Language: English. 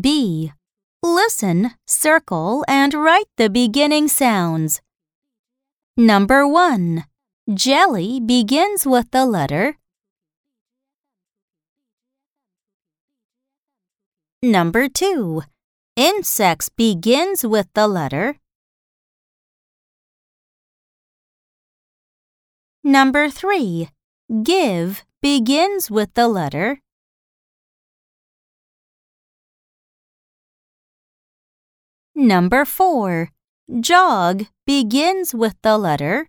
B. Listen, circle, and write the beginning sounds. Number 1. Jelly begins with the letter. Number 2. Insects begins with the letter. Number 3. Give begins with the letter. Number 4. Jog begins with the letter.